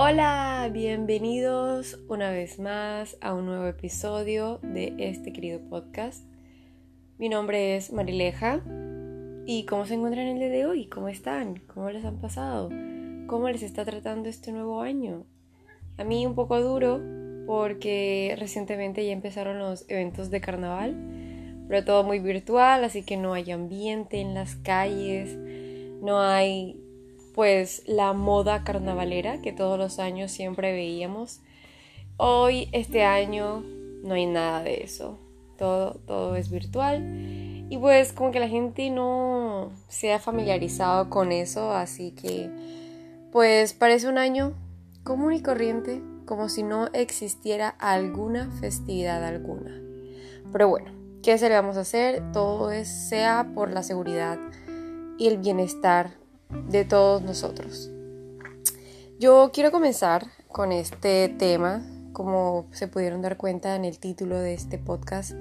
Hola, bienvenidos una vez más a un nuevo episodio de este querido podcast. Mi nombre es Marileja y ¿cómo se encuentran el día de hoy? ¿Cómo están? ¿Cómo les han pasado? ¿Cómo les está tratando este nuevo año? A mí un poco duro porque recientemente ya empezaron los eventos de carnaval, pero todo muy virtual, así que no hay ambiente en las calles, no hay pues la moda carnavalera que todos los años siempre veíamos. Hoy, este año, no hay nada de eso. Todo, todo es virtual. Y pues como que la gente no se ha familiarizado con eso, así que pues parece un año común y corriente, como si no existiera alguna festividad alguna. Pero bueno, ¿qué se le vamos a hacer? Todo es sea por la seguridad y el bienestar de todos nosotros. Yo quiero comenzar con este tema, como se pudieron dar cuenta en el título de este podcast,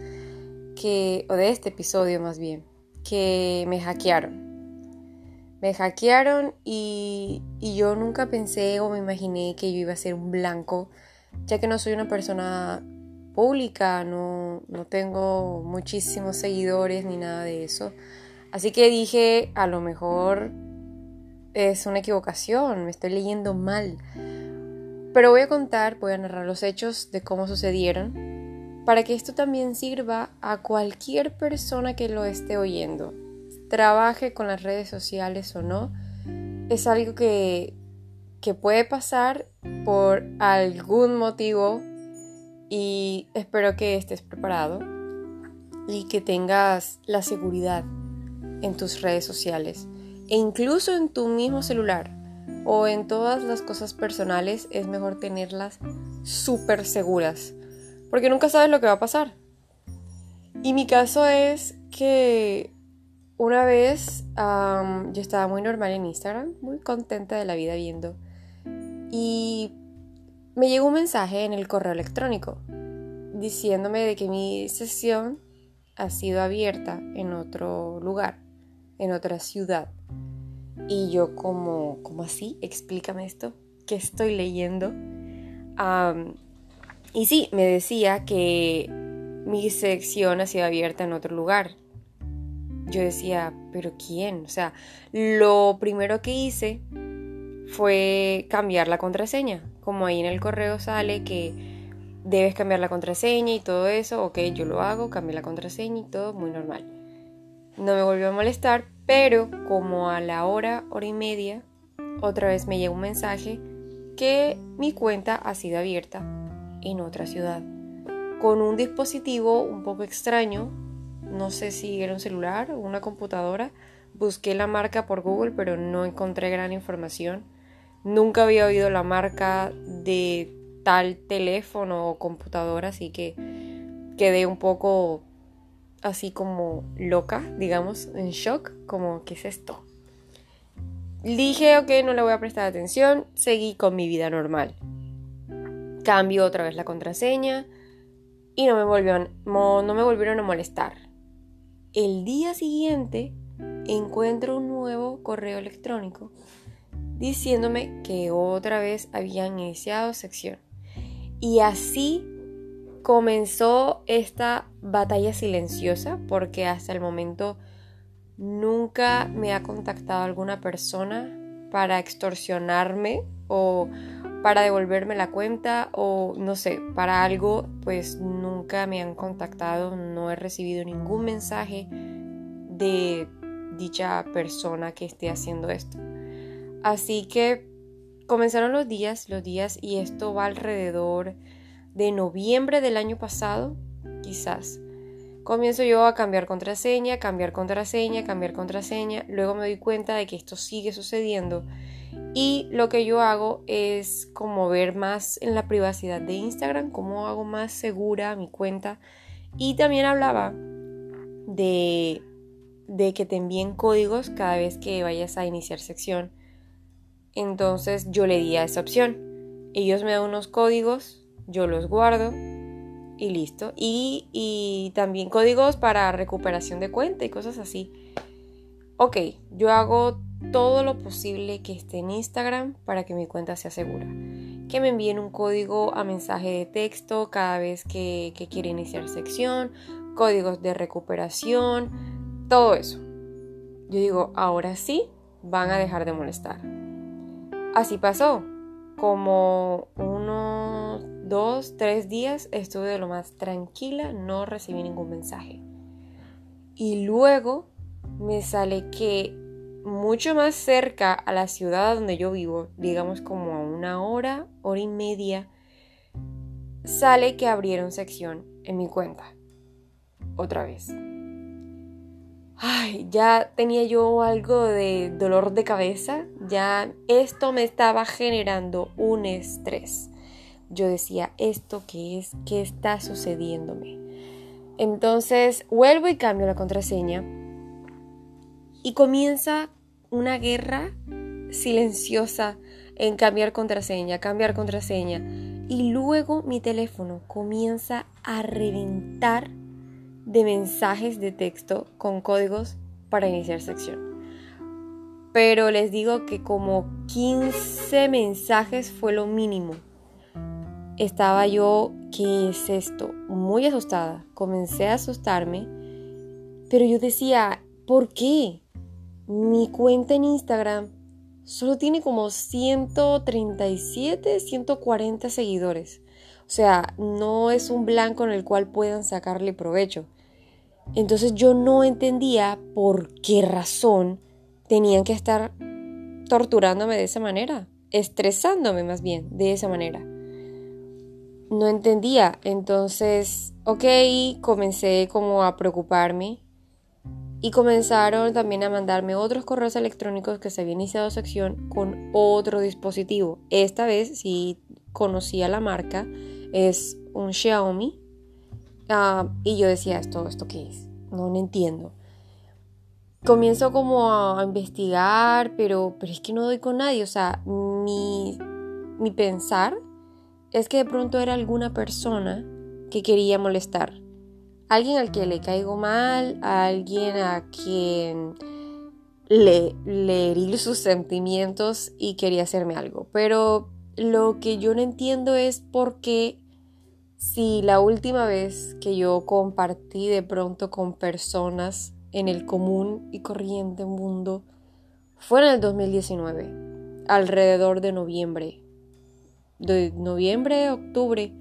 que, o de este episodio más bien, que me hackearon. Me hackearon y, y yo nunca pensé o me imaginé que yo iba a ser un blanco, ya que no soy una persona pública, no, no tengo muchísimos seguidores ni nada de eso. Así que dije, a lo mejor es una equivocación, me estoy leyendo mal. Pero voy a contar, voy a narrar los hechos de cómo sucedieron, para que esto también sirva a cualquier persona que lo esté oyendo, trabaje con las redes sociales o no. Es algo que, que puede pasar por algún motivo y espero que estés preparado y que tengas la seguridad en tus redes sociales e incluso en tu mismo celular o en todas las cosas personales es mejor tenerlas súper seguras porque nunca sabes lo que va a pasar. Y mi caso es que una vez yo estaba muy normal en Instagram, muy contenta de la vida viendo, y me llegó un mensaje en el correo electrónico diciéndome de que mi sesión ha sido abierta en otro lugar, en otra ciudad. Y yo como, como así, explícame esto, ¿qué estoy leyendo? y sí, me decía que mi sección ha sido abierta en otro lugar. Yo decía, pero ¿quién? O sea, lo primero que hice fue cambiar la contraseña. Como ahí en el correo sale que debes cambiar la contraseña y todo eso, ok, yo lo hago, cambié la contraseña y todo, muy normal. No me volvió a molestar, pero como a la hora, hora y media, otra vez me llegó un mensaje que mi cuenta ha sido abierta en otra ciudad. Con un dispositivo un poco extraño, no sé si era un celular o una computadora. Busqué la marca por Google, pero no encontré gran información. Nunca había oído la marca de tal teléfono o computadora, así que quedé un poco así como loca, digamos, en shock, como, ¿qué es esto? Dije, ok, no le voy a prestar atención, seguí con mi vida normal. Cambio otra vez la contraseña y no me, volvieron, no me volvieron a molestar. El día siguiente encuentro un nuevo correo electrónico diciéndome que otra vez habían iniciado sección. Y así comenzó esta batalla silenciosa porque hasta el momento nunca me ha contactado alguna persona para extorsionarme o para devolverme la cuenta o no sé, para algo, pues nunca me han contactado, no he recibido ningún mensaje de dicha persona que esté haciendo esto. Así que comenzaron los días, los días y esto va alrededor de noviembre del año pasado, quizás. Comienzo yo a cambiar contraseña, cambiar contraseña, cambiar contraseña. Luego me doy cuenta de que esto sigue sucediendo. Y lo que yo hago es como ver más en la privacidad de Instagram, cómo hago más segura mi cuenta. Y también hablaba de, de que te envíen códigos cada vez que vayas a iniciar sección. Entonces yo le di a esa opción. Ellos me dan unos códigos yo los guardo y listo. Y, también códigos para recuperación de cuenta y cosas así. Ok, yo hago todo lo posible que esté en Instagram para que mi cuenta sea segura. que me envíen un código a mensaje de texto cada vez que, que iniciar sección, códigos de recuperación, todo eso. Yo digo, ahora sí, van a dejar de molestar. Así pasó. Como unos dos, tres días estuve de lo más tranquila, no recibí ningún mensaje. Y luego me sale que mucho más cerca a la ciudad donde yo vivo, digamos como a una hora, hora y media, sale que abrieron sección en mi cuenta. Otra vez. Ay, ya tenía yo algo de dolor de cabeza, ya esto me estaba generando un estrés. Yo decía, ¿esto qué es? ¿Qué está sucediéndome? Entonces vuelvo y cambio la contraseña y comienza una guerra silenciosa en cambiar contraseña, cambiar contraseña. Y luego mi teléfono comienza a reventar de mensajes de texto con códigos para iniciar sección. Pero les digo que como 15 mensajes fue lo mínimo. Estaba yo, ¿qué es esto? Muy asustada. Comencé a asustarme. Pero yo decía, ¿por qué? Mi cuenta en Instagram solo tiene como 137, 140 seguidores. O sea, no es un blanco en el cual puedan sacarle provecho. Entonces yo no entendía por qué razón tenían que estar torturándome de esa manera, estresándome más bien de esa manera. No entendía, entonces, ok, comencé como a preocuparme y comenzaron también a mandarme otros correos electrónicos que se había iniciado sección con otro dispositivo. Esta vez sí conocía la marca, es un Xiaomi. Ah, y yo decía, ¿esto, ¿esto qué es? No, no entiendo. Comienzo como a investigar, pero, pero es que no doy con nadie. O sea, mi, mi pensar es que de pronto era alguna persona que quería molestar alguien al que le caigo mal, alguien a quien le, le herí sus sentimientos y quería hacerme algo. Pero lo que yo no entiendo es por qué si la última vez que yo compartí de pronto con personas en el común y corriente mundo fue en el 2019, alrededor de noviembre, de noviembre, octubre.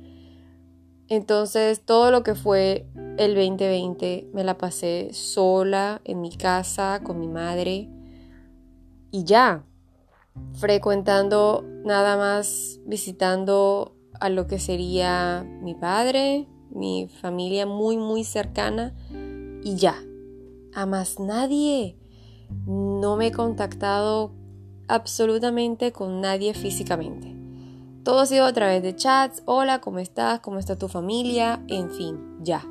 Entonces todo lo que fue el 2020 me la pasé sola en mi casa con mi madre y ya, frecuentando nada más, visitando a lo que sería mi padre, mi familia muy muy cercana y ya, a más nadie. No me he contactado absolutamente con nadie físicamente. Todo ha sido a través de chats, hola, ¿cómo estás? ¿Cómo está tu familia? En fin, ya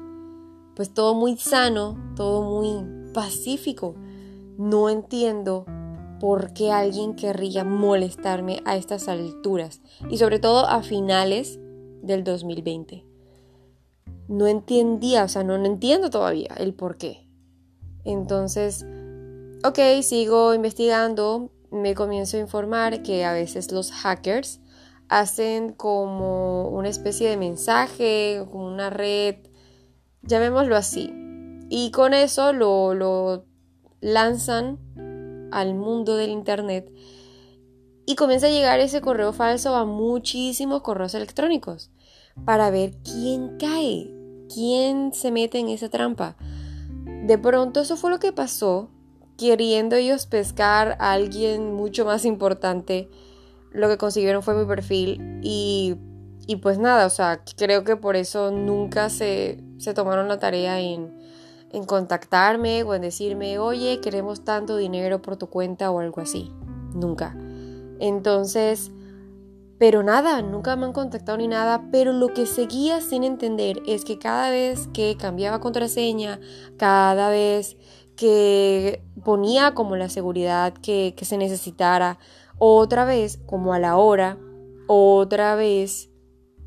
pues todo muy sano, todo muy pacífico. No entiendo por qué alguien querría molestarme a estas alturas y sobre todo a finales del 2020. No entendía, o sea, no, entiendo todavía el por qué. Entonces, ok, sigo investigando, me comienzo a informar que a veces los hackers hacen como una especie de mensaje, como una red llamémoslo así. Y con eso lo, lo lanzan al mundo del Internet y comienza a llegar ese correo falso a muchísimos correos electrónicos para ver quién cae, quién se mete en esa trampa. De pronto eso fue lo que pasó, queriendo ellos pescar a alguien mucho más importante. Lo que consiguieron fue mi perfil y y pues nada, o sea, creo que por eso nunca se, tomaron la tarea en, en contactarme o en decirme, oye, queremos tanto dinero por tu cuenta o algo así. Nunca. Entonces, pero nada, nunca me han contactado ni nada, pero lo que seguía sin entender es que cada vez que cambiaba contraseña, cada vez que ponía como la seguridad que, que se necesitara, otra vez, como a la hora, otra vez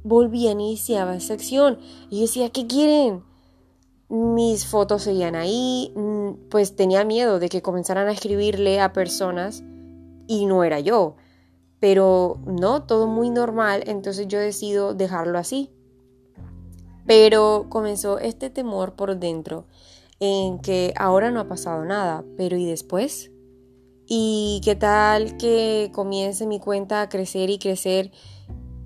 volví a iniciar sección. Y yo decía, ¿qué quieren? Mis fotos seguían ahí, mm, pues tenía miedo de que comenzaran a escribirle a personas y no era yo. Pero no, todo muy normal, entonces yo decido dejarlo así. Pero comenzó este temor por dentro en que ahora no ha pasado nada, pero ¿y después? ¿Y qué tal que comience mi cuenta a crecer y crecer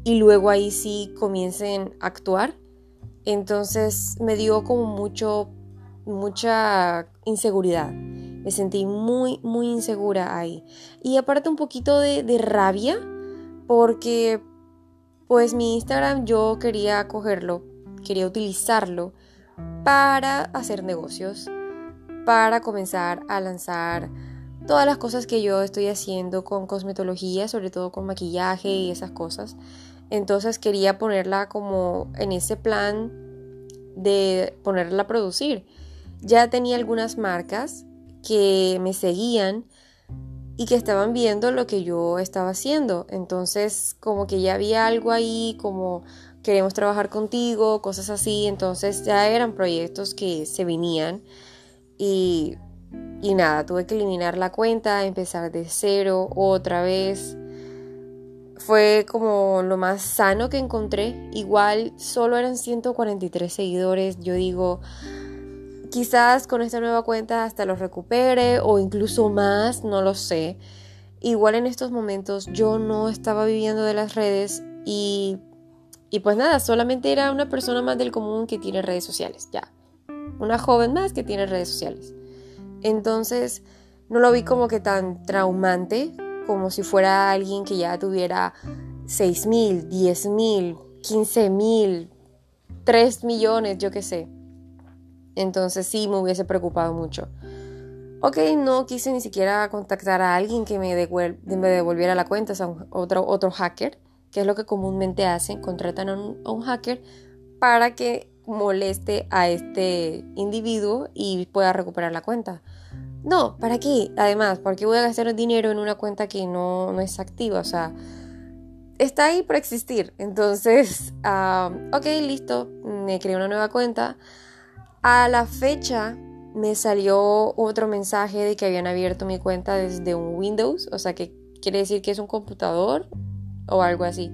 y luego ahí sí comiencen a actuar? Entonces me dio como mucho, mucha inseguridad. Me sentí muy, muy insegura ahí. Y aparte un poquito de, de rabia porque pues mi Instagram yo quería cogerlo, quería utilizarlo para hacer negocios, para comenzar a lanzar todas las cosas que yo estoy haciendo con cosmetología, sobre todo con maquillaje y esas cosas. Entonces quería ponerla como en ese plan de ponerla a producir. Ya tenía algunas marcas que me seguían y que estaban viendo lo que yo estaba haciendo. Entonces como que ya había algo ahí como queremos trabajar contigo, cosas así. Entonces ya eran proyectos que se venían y, y nada, tuve que eliminar la cuenta, empezar de cero otra vez. Fue como lo más sano que encontré. Igual solo eran 143 seguidores. Yo digo, quizás con esta nueva cuenta hasta los recupere o incluso más, no lo sé. Igual en estos momentos yo no estaba viviendo de las redes y y pues nada, solamente era una persona más del común que tiene redes sociales, ya. Una joven más que tiene redes sociales. Entonces, no lo vi como que tan traumante, como si fuera alguien que ya tuviera 6 mil, 10 mil, 15 mil, 3 millones, yo qué sé. Entonces sí me hubiese preocupado mucho. Ok, no quise ni siquiera contactar a alguien que me, devolviera la cuenta, o sea, otro, otro hacker que es lo que comúnmente hacen, contratan a un, hacker para que moleste a este individuo y pueda recuperar la cuenta. No, ¿para qué? Además, ¿por qué voy a gastar dinero en una cuenta que no, es activa? O sea, está ahí para existir. Entonces, ok, listo, me creé una nueva cuenta. A la fecha me salió otro mensaje de que habían abierto mi cuenta desde un Windows, o sea que quiere decir que es un computador o algo así.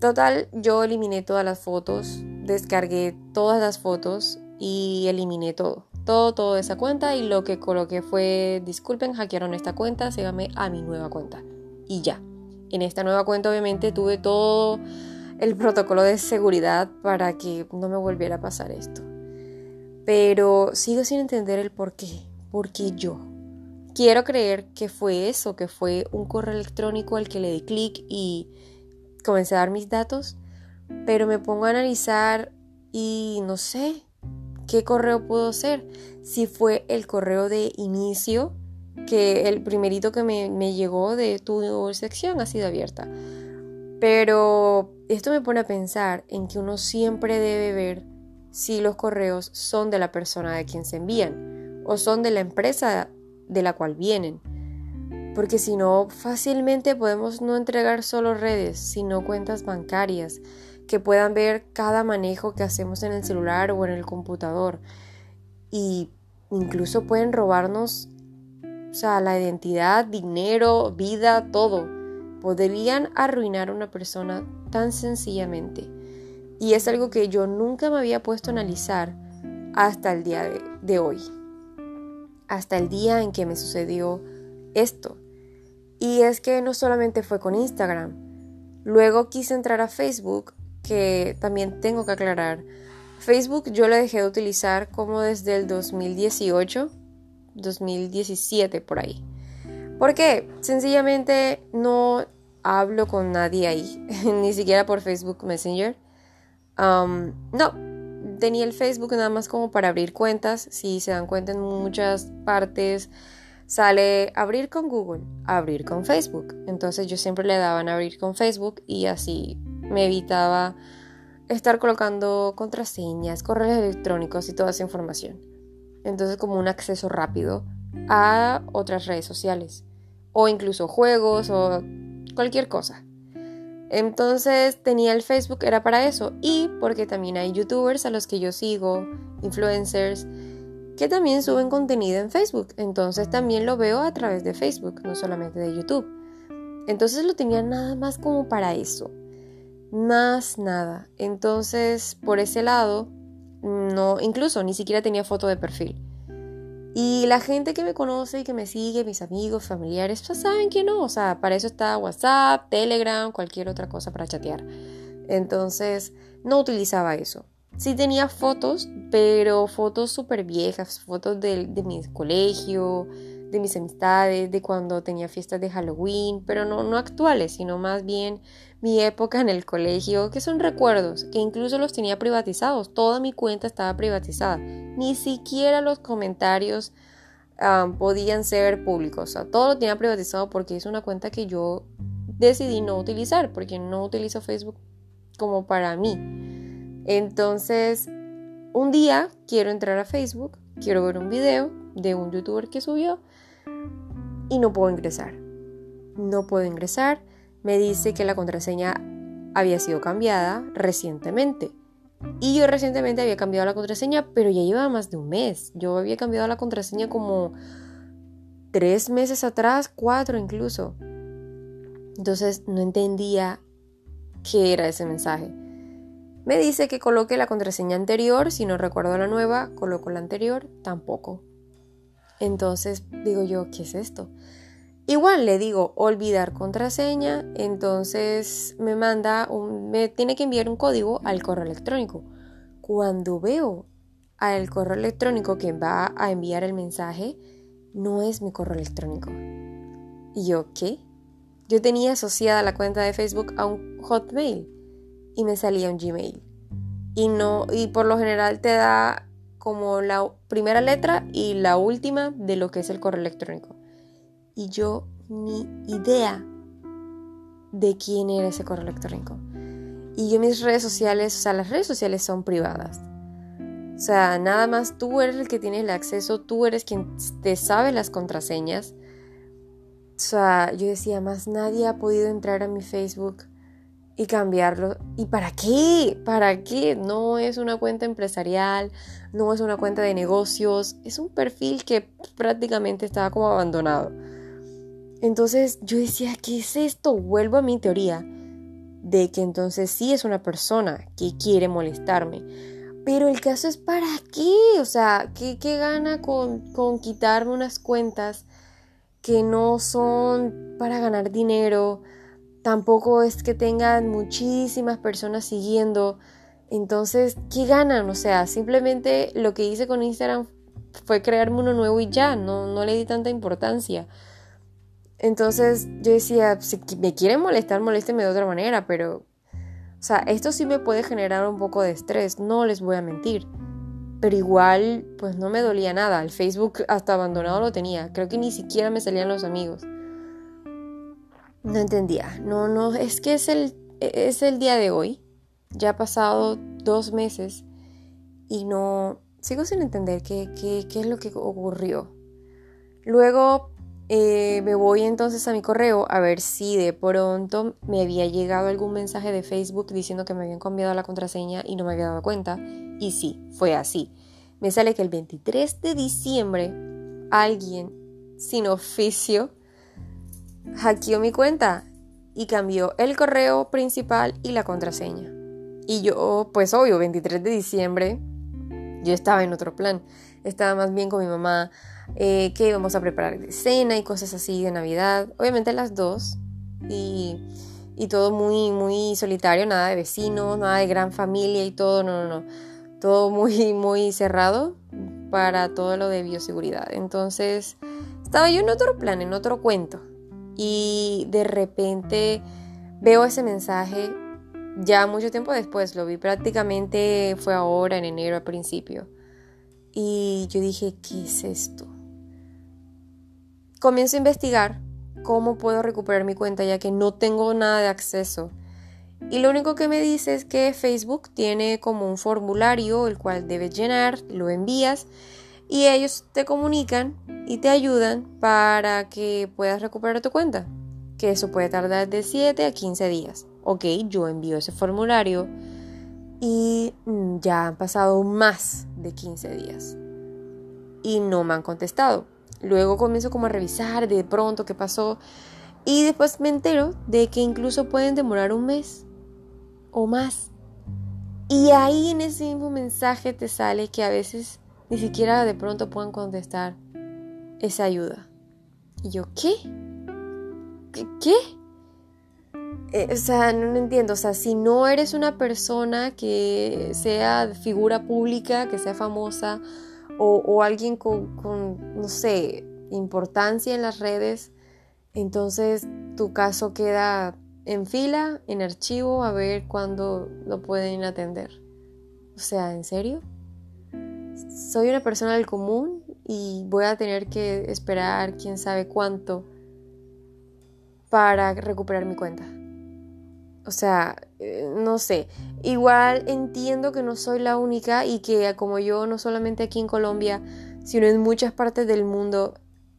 Total, yo eliminé todas las fotos, descargué todas las fotos y eliminé todo. Todo, todo de esa cuenta y lo que coloqué fue, disculpen, hackearon esta cuenta, llame a mi nueva cuenta. Y ya. En esta nueva cuenta obviamente tuve todo el protocolo de seguridad para que no me volviera a pasar esto. Pero sigo sin entender el por qué. ¿Por qué yo? Quiero creer que fue eso, que fue un correo electrónico al que le di clic y comencé a dar mis datos, pero me pongo a analizar y no sé qué correo pudo ser. Si fue el correo de inicio, que el primerito que me, me llegó de tu sección ha sido abierta. Pero esto me pone a pensar en que uno siempre debe ver si los correos son de la persona de quien se envían o son de la empresa de la cual vienen. Porque si no, fácilmente podemos no entregar solo redes, sino cuentas bancarias que puedan ver cada manejo que hacemos en el celular o en el computador. Y incluso pueden robarnos o sea, la identidad, dinero, vida, todo. Podrían arruinar a una persona tan sencillamente. Y es algo que yo nunca me había puesto a analizar hasta el día de, de hoy hasta el día en que me sucedió esto. Y es que no solamente fue con Instagram. Luego quise entrar a Facebook, que también tengo que aclarar. Facebook yo lo dejé de utilizar como desde el 2018, 2017 por ahí. ¿Por qué? Sencillamente no hablo con nadie ahí, ni siquiera por Facebook Messenger. Um, no, tenía el Facebook nada más como para abrir cuentas. Si se dan cuenta en muchas partes sale abrir con Google, abrir con Facebook. Entonces yo siempre le daban abrir con Facebook y así me evitaba estar colocando contraseñas, correos electrónicos y toda esa información. Entonces como un acceso rápido a otras redes sociales o incluso juegos o cualquier cosa. Entonces tenía el Facebook, era para eso. Y porque también hay youtubers a los que yo sigo, influencers, que también suben contenido en Facebook. Entonces también lo veo a través de Facebook, no solamente de YouTube. Entonces lo tenía nada más como para eso. Más nada. Entonces, por ese lado, no, incluso ni siquiera tenía foto de perfil. Y la gente que me conoce y que me sigue, mis amigos, familiares, pues saben que no. O sea, para eso está WhatsApp, Telegram, cualquier otra cosa para chatear. Entonces, no utilizaba eso. Sí tenía fotos, pero fotos súper viejas, fotos de, de mi colegio, de mis amistades, de cuando tenía fiestas de Halloween, pero no, no actuales, sino más bien mi época en el colegio, que son recuerdos, que incluso los tenía privatizados, toda mi cuenta estaba privatizada, ni siquiera los comentarios podían ser públicos, o sea, todo lo tenía privatizado porque es una cuenta que yo decidí no utilizar, porque no utilizo Facebook como para mí. Entonces, un día quiero entrar a Facebook, quiero ver un video de un youtuber que subió y no puedo ingresar. No puedo ingresar. Me dice que la contraseña había sido cambiada recientemente. Y yo recientemente había cambiado la contraseña, pero ya llevaba más de un mes. Yo había cambiado la contraseña como tres meses atrás, cuatro incluso. Entonces no entendía qué era ese mensaje. Me dice que coloque la contraseña anterior, si no recuerdo la nueva, coloco la anterior, tampoco. Entonces digo yo, ¿qué es esto? Igual le digo olvidar contraseña, entonces me manda un, me tiene que enviar un código al correo electrónico. Cuando veo al correo electrónico que va a enviar el mensaje, no es mi correo electrónico. Y yo, ¿qué? Yo tenía asociada la cuenta de Facebook a un Hotmail y me salía un Gmail. Y no, y por lo general te da como la primera letra y la última de lo que es el correo electrónico. Y yo ni idea de quién era ese correo electrónico. Y yo mis redes sociales, o sea, las redes sociales son privadas. O sea, nada más tú eres el que tiene el acceso, tú eres quien te sabe las contraseñas. O sea, yo decía, más nadie ha podido entrar a mi Facebook y cambiarlo. ¿Y para qué? ¿Para qué? No es una cuenta empresarial, no es una cuenta de negocios, es un perfil que prácticamente estaba como abandonado. Entonces yo decía, ¿qué es esto? Vuelvo a mi teoría de que entonces sí es una persona que quiere molestarme. Pero el caso es para qué? O sea, ¿qué, gana con quitarme unas cuentas que no son para ganar dinero? Tampoco es que tengan muchísimas personas siguiendo. Entonces, ¿qué ganan? O sea, simplemente lo que hice con Instagram fue crearme uno nuevo y ya, no, no le di tanta importancia. Entonces yo decía, si me quieren molestar, molésteme de otra manera, pero, o sea, esto sí me puede generar un poco de estrés, no les voy a mentir. Pero igual, pues no me dolía nada. El Facebook hasta abandonado lo tenía. Creo que ni siquiera me salían los amigos. No entendía. No, no, es que es el, es el día de hoy. Ya ha pasado dos meses y no, sigo sin entender qué, es lo que ocurrió. Luego eh, me voy entonces a mi correo a ver si de pronto me había llegado algún mensaje de Facebook diciendo que me habían cambiado la contraseña y no me había dado cuenta. Y sí, fue así. Me sale que el 23 de diciembre alguien sin oficio hackeó mi cuenta y cambió el correo principal y la contraseña. Y yo, pues obvio, 23 de diciembre, yo estaba en otro plan. Estaba más bien con mi mamá, eh, que íbamos a preparar de cena y cosas así de Navidad. Obviamente las dos. Y, y todo muy, muy solitario, nada de vecinos, nada de gran familia y todo, no, no, no. Todo muy, muy cerrado para todo lo de bioseguridad. Entonces, estaba yo en otro plan, en otro cuento y de repente veo ese mensaje ya mucho tiempo después, lo vi prácticamente fue ahora en enero al principio. Y yo dije, ¿qué es esto? Comienzo a investigar cómo puedo recuperar mi cuenta ya que no tengo nada de acceso. Y lo único que me dice es que Facebook tiene como un formulario el cual debes llenar, lo envías y ellos te comunican y te ayudan para que puedas recuperar tu cuenta, que eso puede tardar de 7 a 15 días. Ok, yo envío ese formulario y mm, ya han pasado más de 15 días y no me han contestado. Luego comienzo como a revisar de pronto qué pasó Y después me entero de que incluso pueden demorar un mes o más. Y ahí en ese mismo mensaje te sale que a veces ni siquiera de pronto puedan contestar esa ayuda. Y yo, ¿qué? ¿Qué? Eh, o sea, no, entiendo. O sea, si no eres una persona que sea figura pública, que sea famosa, o, alguien con, no sé, importancia en las redes, entonces tu caso queda en fila, en archivo, a ver cuándo lo pueden atender. O sea, ¿en serio? Soy una persona del común y voy a tener que esperar quién sabe cuánto para recuperar mi cuenta. O sea, eh, no sé. Igual entiendo que no soy la única y que como yo, no solamente aquí en Colombia, sino en muchas partes del mundo,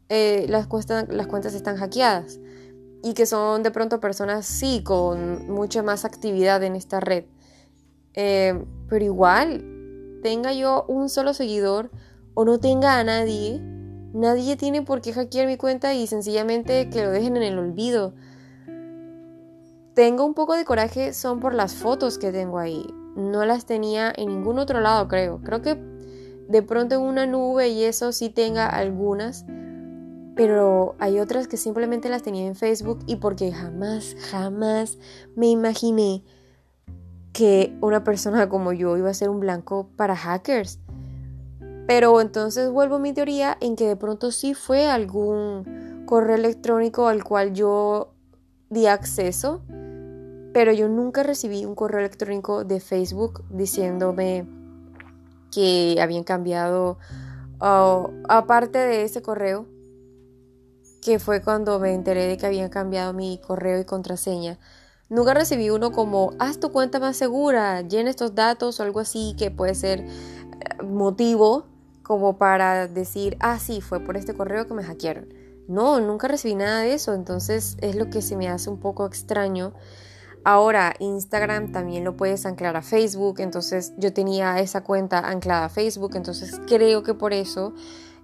eh, las, las cuentas están hackeadas y que son de pronto personas, sí, con mucha más actividad en esta red. Eh, pero igual, tenga yo un solo seguidor o no tenga a nadie, nadie tiene por qué hackear mi cuenta y sencillamente que lo dejen en el olvido. Tengo un poco de coraje son por las fotos que tengo ahí. No las tenía en ningún otro lado, creo. Creo que de pronto en una nube y eso sí tenga algunas, pero hay otras que simplemente las tenía en Facebook y porque jamás, jamás me imaginé que una persona como yo iba a ser un blanco para hackers. Pero entonces vuelvo a mi teoría en que de pronto sí fue algún correo electrónico al cual yo di acceso, pero yo nunca recibí un correo electrónico de Facebook diciéndome que habían cambiado, aparte de ese correo, que fue cuando me enteré de que habían cambiado mi correo y contraseña. Nunca recibí uno como, haz tu cuenta más segura, llena estos datos o algo así que puede ser eh, motivo como para decir, ah, sí, fue por este correo que me hackearon. No, nunca recibí nada de eso, entonces es lo que se me hace un poco extraño. Ahora, Instagram también lo puedes anclar a Facebook, entonces yo tenía esa cuenta anclada a Facebook, entonces creo que por eso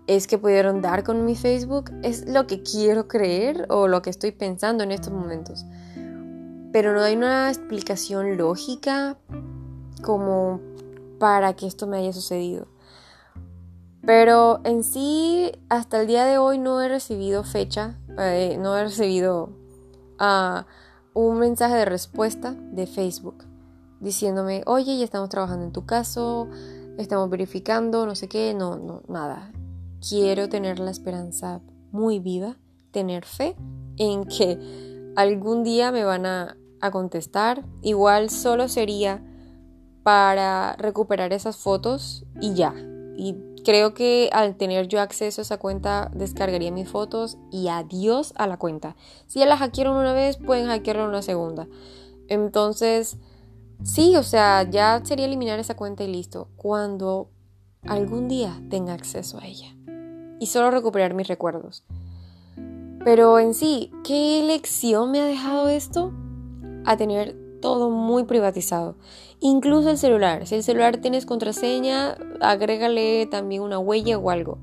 es que pudieron dar con mi Facebook. Es lo que quiero creer o lo que estoy pensando en estos momentos. Pero no hay una explicación lógica como para que esto me haya sucedido. Pero en sí, hasta el día de hoy no he recibido fecha, eh, no he recibido ah, un mensaje de respuesta de Facebook diciéndome, oye, ya estamos trabajando en tu caso, estamos verificando, no sé qué, no, no, nada quiero tener la esperanza muy viva, tener fe en que algún día me van a, contestar. Igual solo sería para recuperar esas fotos y ya. Y creo que al tener yo acceso a esa cuenta descargaría mis fotos y adiós a la cuenta. Si ya la hackearon una vez, pueden hackearla una segunda. Entonces, sí, o sea, ya sería eliminar esa cuenta y listo. Cuando algún día tenga acceso a ella y solo recuperar mis recuerdos. Pero en sí, ¿qué lección me ha dejado esto? A tener todo muy privatizado. Incluso el celular. Si el celular tienes contraseña, agrégale también una huella o algo.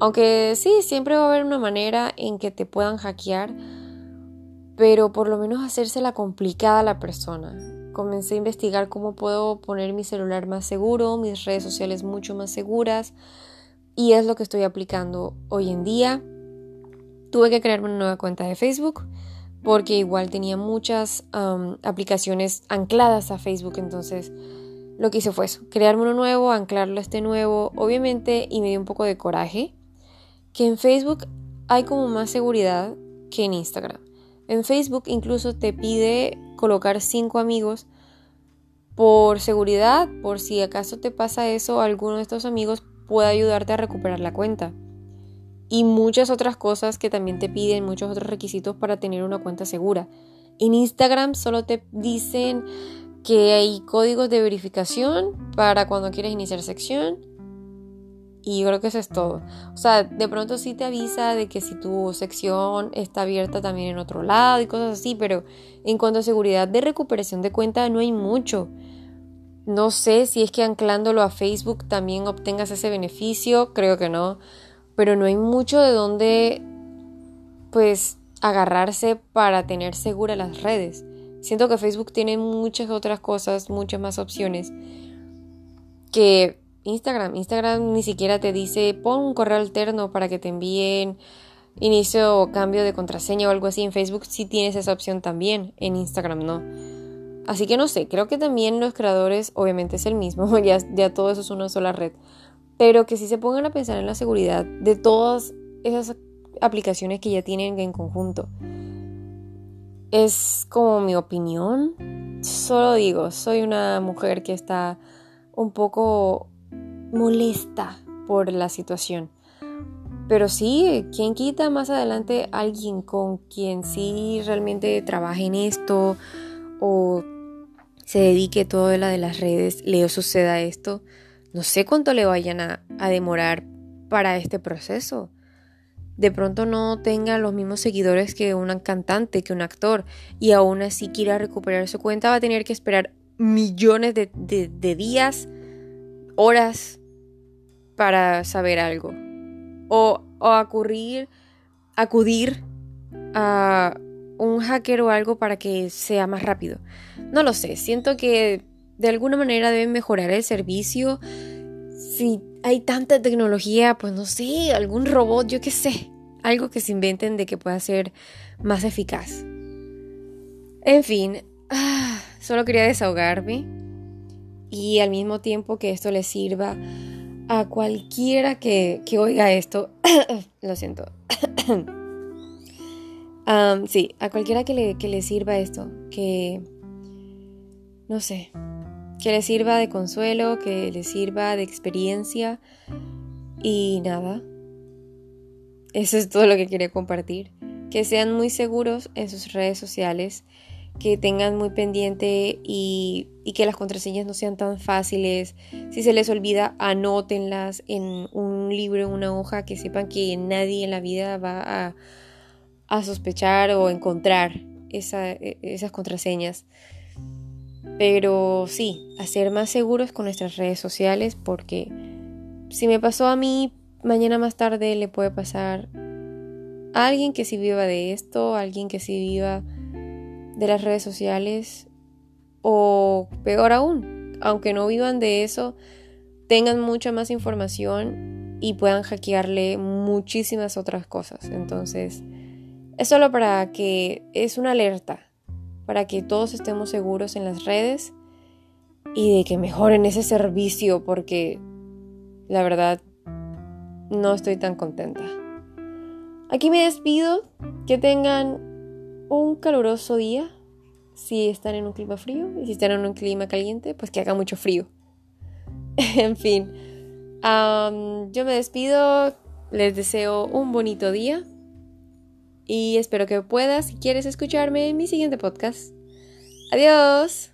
Aunque sí, siempre va a haber una manera en que te puedan hackear, pero por lo menos hacérsela complicada a la persona. Comencé a investigar cómo puedo poner mi celular más seguro, mis redes sociales mucho más seguras, y es lo que estoy aplicando hoy en día. Tuve que crearme una nueva cuenta de Facebook porque igual tenía muchas aplicaciones ancladas a Facebook, entonces lo que hice fue eso, crearme uno nuevo, anclarlo a este nuevo, obviamente, y me dio un poco de coraje, que en Facebook hay como más seguridad que en Instagram. En Facebook incluso te pide colocar cinco amigos por seguridad, por si acaso te pasa eso, alguno de estos amigos puede ayudarte a recuperar la cuenta. Y muchas otras cosas que también te piden, muchos otros requisitos para tener una cuenta segura. En Instagram solo te dicen que hay códigos de verificación para cuando quieres iniciar sección. Y yo creo que eso es todo. O sea, de pronto sí te avisa de que si tu sección está abierta también en otro lado y cosas así, pero en cuanto a seguridad de recuperación de cuenta no hay mucho. No sé si es que anclándolo a Facebook también obtengas ese beneficio, creo que no, pero no hay mucho de donde pues agarrarse para tener seguras las redes. Siento que Facebook tiene muchas otras cosas, muchas más opciones que Instagram. Instagram ni siquiera te dice pon un correo alterno para que te envíen inicio o cambio de contraseña o algo así. En Facebook sí tienes esa opción también, en Instagram no. Así que no sé, creo que también los creadores, obviamente es el mismo, ya, ya todo eso es una sola red, pero que sí se pongan a pensar en la seguridad de todas esas aplicaciones que ya tienen en conjunto. Es como mi opinión. Solo digo, soy una mujer que está un poco molesta por la situación. Pero sí, ¿quién quita más adelante alguien con quien sí realmente trabaje en esto o se dedique todo la de las redes, le suceda esto? No sé cuánto le vayan a, demorar para este proceso. De pronto no tenga los mismos seguidores que un cantante, que un actor, y aún así quiera recuperar su cuenta, va a tener que esperar millones de, de días, horas, para saber algo o, acudir, acudir a un hacker o algo para que sea más rápido. No lo sé, siento que de alguna manera deben mejorar el servicio. Si hay tanta tecnología, pues no sé, algún robot, yo qué sé, algo que se inventen de que pueda ser más eficaz. En fin, ah, solo quería desahogarme y al mismo tiempo que esto les sirva a cualquiera que, oiga esto, lo siento. sí, a cualquiera que le, que le sirva esto, que, no sé, que le sirva de consuelo, que le sirva de experiencia y nada. Eso es todo lo que quería compartir. Que sean muy seguros en sus redes sociales que tengan muy pendiente y, que las contraseñas no sean tan fáciles. Si se les olvida, anótenlas en un libro, en una hoja, que sepan que nadie en la vida va a, sospechar o encontrar esas contraseñas. Pero sí, a ser más seguros con nuestras redes sociales porque si me pasó a mí, mañana más tarde le puede pasar a alguien que sí viva de esto, a alguien que sí viva de las redes sociales o peor aún, aunque no vivan de eso, tengan mucha más información y puedan hackearle muchísimas otras cosas. Entonces, es solo para que es una alerta, para que todos estemos seguros en las redes y de que mejoren ese servicio porque la verdad no estoy tan contenta. Aquí me despido, que tengan un caluroso día. Si están en un clima frío y si están en un clima caliente, pues que haga mucho frío. en fin, yo me despido, les deseo un bonito día y espero que puedas, si quieres escucharme en mi siguiente podcast. Adiós.